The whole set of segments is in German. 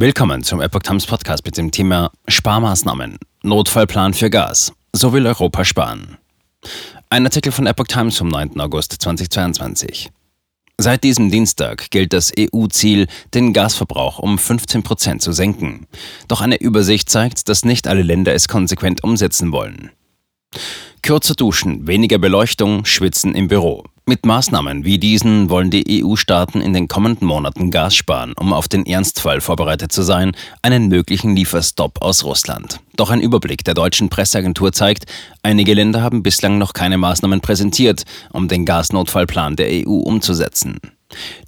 Willkommen zum Epoch Times Podcast mit dem Thema Sparmaßnahmen. Notfallplan für Gas. So will Europa sparen. Ein Artikel von Epoch Times vom 9. August 2022. Seit diesem Dienstag gilt das EU-Ziel, den Gasverbrauch um 15 Prozent zu senken. Doch eine Übersicht zeigt, dass nicht alle Länder es konsequent umsetzen wollen. Kürzer duschen, weniger Beleuchtung, Schwitzen im Büro. Mit Maßnahmen wie diesen wollen die EU-Staaten in den kommenden Monaten Gas sparen, um auf den Ernstfall vorbereitet zu sein, einen möglichen Lieferstopp aus Russland. Doch ein Überblick der deutschen Presseagentur zeigt, einige Länder haben bislang noch keine Maßnahmen präsentiert, um den Gasnotfallplan der EU umzusetzen.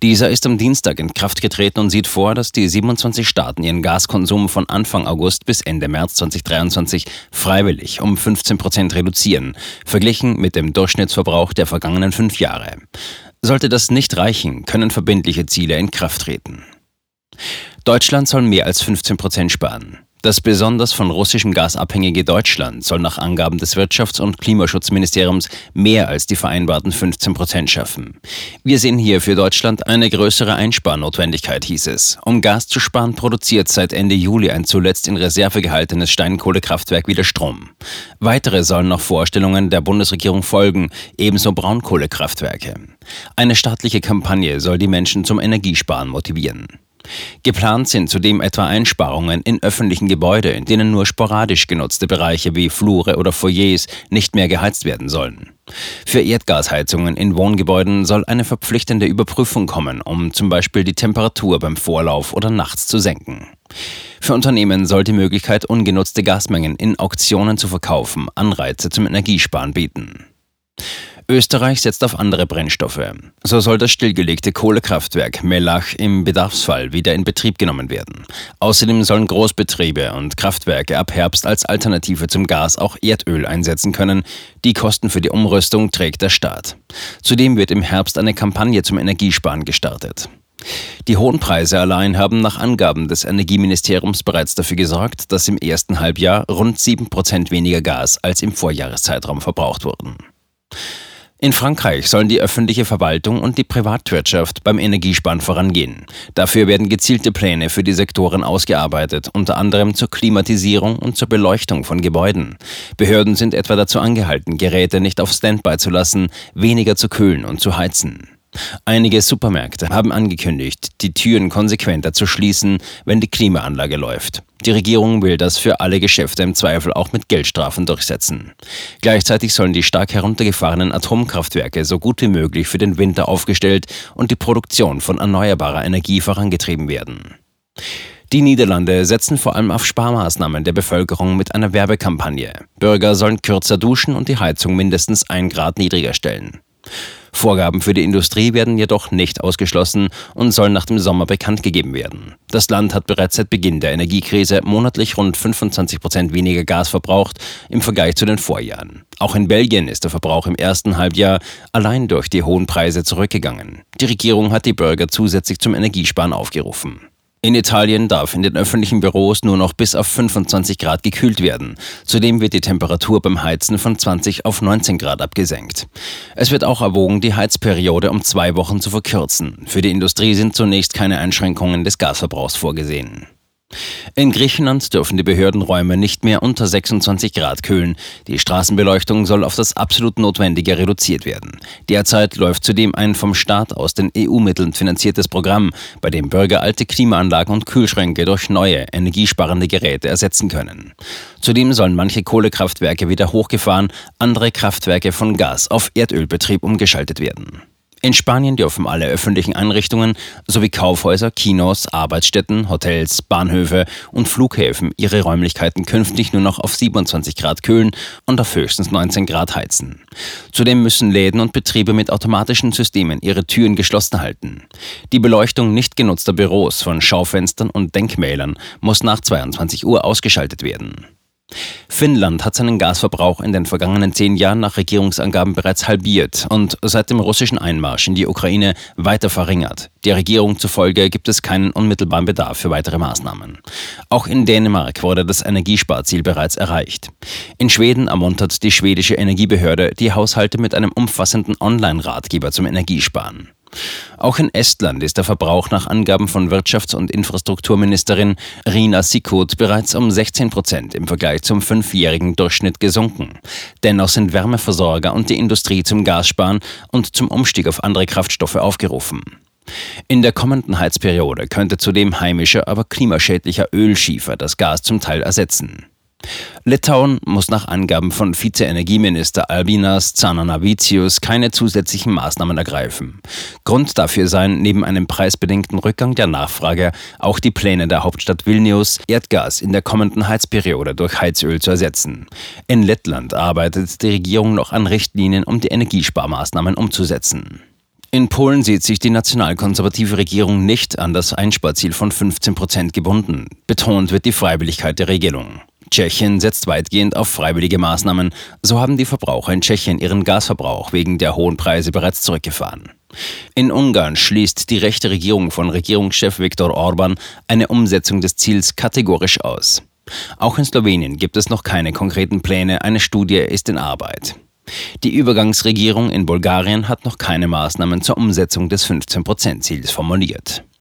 Dieser ist am Dienstag in Kraft getreten und sieht vor, dass die 27 Staaten ihren Gaskonsum von Anfang August bis Ende März 2023 freiwillig um 15 Prozent reduzieren, verglichen mit dem Durchschnittsverbrauch der vergangenen fünf Jahre. Sollte das nicht reichen, können verbindliche Ziele in Kraft treten. Deutschland soll mehr als 15 Prozent sparen. Das besonders von russischem Gas abhängige Deutschland soll nach Angaben des Wirtschafts- und Klimaschutzministeriums mehr als die vereinbarten 15 Prozent schaffen. Wir sehen hier für Deutschland eine größere Einsparnotwendigkeit, hieß es. Um Gas zu sparen, produziert seit Ende Juli ein zuletzt in Reserve gehaltenes Steinkohlekraftwerk wieder Strom. Weitere sollen nach Vorstellungen der Bundesregierung folgen, ebenso Braunkohlekraftwerke. Eine staatliche Kampagne soll die Menschen zum Energiesparen motivieren. Geplant sind zudem etwa Einsparungen in öffentlichen Gebäuden, in denen nur sporadisch genutzte Bereiche wie Flure oder Foyers nicht mehr geheizt werden sollen. Für Erdgasheizungen in Wohngebäuden soll eine verpflichtende Überprüfung kommen, um zum Beispiel die Temperatur beim Vorlauf oder nachts zu senken. Für Unternehmen soll die Möglichkeit, ungenutzte Gasmengen in Auktionen zu verkaufen, Anreize zum Energiesparen bieten. Österreich setzt auf andere Brennstoffe. So soll das stillgelegte Kohlekraftwerk Mellach im Bedarfsfall wieder in Betrieb genommen werden. Außerdem sollen Großbetriebe und Kraftwerke ab Herbst als Alternative zum Gas auch Erdöl einsetzen können. Die Kosten für die Umrüstung trägt der Staat. Zudem wird im Herbst eine Kampagne zum Energiesparen gestartet. Die hohen Preise allein haben nach Angaben des Energieministeriums bereits dafür gesorgt, dass im ersten Halbjahr rund 7% weniger Gas als im Vorjahreszeitraum verbraucht wurden. In Frankreich sollen die öffentliche Verwaltung und die Privatwirtschaft beim Energiesparen vorangehen. Dafür werden gezielte Pläne für die Sektoren ausgearbeitet, unter anderem zur Klimatisierung und zur Beleuchtung von Gebäuden. Behörden sind etwa dazu angehalten, Geräte nicht auf Standby zu lassen, weniger zu kühlen und zu heizen. Einige Supermärkte haben angekündigt, die Türen konsequenter zu schließen, wenn die Klimaanlage läuft. Die Regierung will das für alle Geschäfte im Zweifel auch mit Geldstrafen durchsetzen. Gleichzeitig sollen die stark heruntergefahrenen Atomkraftwerke so gut wie möglich für den Winter aufgestellt und die Produktion von erneuerbarer Energie vorangetrieben werden. Die Niederlande setzen vor allem auf Sparmaßnahmen der Bevölkerung mit einer Werbekampagne. Bürger sollen kürzer duschen und die Heizung mindestens ein Grad niedriger stellen. Vorgaben für die Industrie werden jedoch nicht ausgeschlossen und sollen nach dem Sommer bekannt gegeben werden. Das Land hat bereits seit Beginn der Energiekrise monatlich rund 25 Prozent weniger Gas verbraucht im Vergleich zu den Vorjahren. Auch in Belgien ist der Verbrauch im ersten Halbjahr allein durch die hohen Preise zurückgegangen. Die Regierung hat die Bürger zusätzlich zum Energiesparen aufgerufen. In Italien darf in den öffentlichen Büros nur noch bis auf 25 Grad gekühlt werden. Zudem wird die Temperatur beim Heizen von 20 auf 19 Grad abgesenkt. Es wird auch erwogen, die Heizperiode um zwei Wochen zu verkürzen. Für die Industrie sind zunächst keine Einschränkungen des Gasverbrauchs vorgesehen. In Griechenland dürfen die Behördenräume nicht mehr unter 26 Grad kühlen. Die Straßenbeleuchtung soll auf das absolut Notwendige reduziert werden. Derzeit läuft zudem ein vom Staat aus den EU-Mitteln finanziertes Programm, bei dem Bürger alte Klimaanlagen und Kühlschränke durch neue, energiesparende Geräte ersetzen können. Zudem sollen manche Kohlekraftwerke wieder hochgefahren, andere Kraftwerke von Gas auf Erdölbetrieb umgeschaltet werden. In Spanien dürfen alle öffentlichen Einrichtungen sowie Kaufhäuser, Kinos, Arbeitsstätten, Hotels, Bahnhöfe und Flughäfen ihre Räumlichkeiten künftig nur noch auf 27 Grad kühlen und auf höchstens 19 Grad heizen. Zudem müssen Läden und Betriebe mit automatischen Systemen ihre Türen geschlossen halten. Die Beleuchtung nicht genutzter Büros von Schaufenstern und Denkmälern muss nach 22 Uhr ausgeschaltet werden. Finnland hat seinen Gasverbrauch in den vergangenen zehn Jahren nach Regierungsangaben bereits halbiert und seit dem russischen Einmarsch in die Ukraine weiter verringert. Der Regierung zufolge gibt es keinen unmittelbaren Bedarf für weitere Maßnahmen. Auch in Dänemark wurde das Energiesparziel bereits erreicht. In Schweden ermuntert die schwedische Energiebehörde die Haushalte mit einem umfassenden Online-Ratgeber zum Energiesparen. Auch in Estland ist der Verbrauch nach Angaben von Wirtschafts- und Infrastrukturministerin Rina Sikkut bereits um 16 Prozent im Vergleich zum fünfjährigen Durchschnitt gesunken. Dennoch sind Wärmeversorger und die Industrie zum Gassparen und zum Umstieg auf andere Kraftstoffe aufgerufen. In der kommenden Heizperiode könnte zudem heimischer, aber klimaschädlicher Ölschiefer das Gas zum Teil ersetzen. Litauen muss nach Angaben von Vize-Energieminister Albinas Zananavicius keine zusätzlichen Maßnahmen ergreifen. Grund dafür seien neben einem preisbedingten Rückgang der Nachfrage auch die Pläne der Hauptstadt Vilnius, Erdgas in der kommenden Heizperiode durch Heizöl zu ersetzen. In Lettland arbeitet die Regierung noch an Richtlinien, um die Energiesparmaßnahmen umzusetzen. In Polen sieht sich die nationalkonservative Regierung nicht an das Einsparziel von 15 Prozent gebunden. Betont wird die Freiwilligkeit der Regelung. Tschechien setzt weitgehend auf freiwillige Maßnahmen. So haben die Verbraucher in Tschechien ihren Gasverbrauch wegen der hohen Preise bereits zurückgefahren. In Ungarn schließt die rechte Regierung von Regierungschef Viktor Orban eine Umsetzung des Ziels kategorisch aus. Auch in Slowenien gibt es noch keine konkreten Pläne, eine Studie ist in Arbeit. Die Übergangsregierung in Bulgarien hat noch keine Maßnahmen zur Umsetzung des 15-Prozent-Ziels formuliert.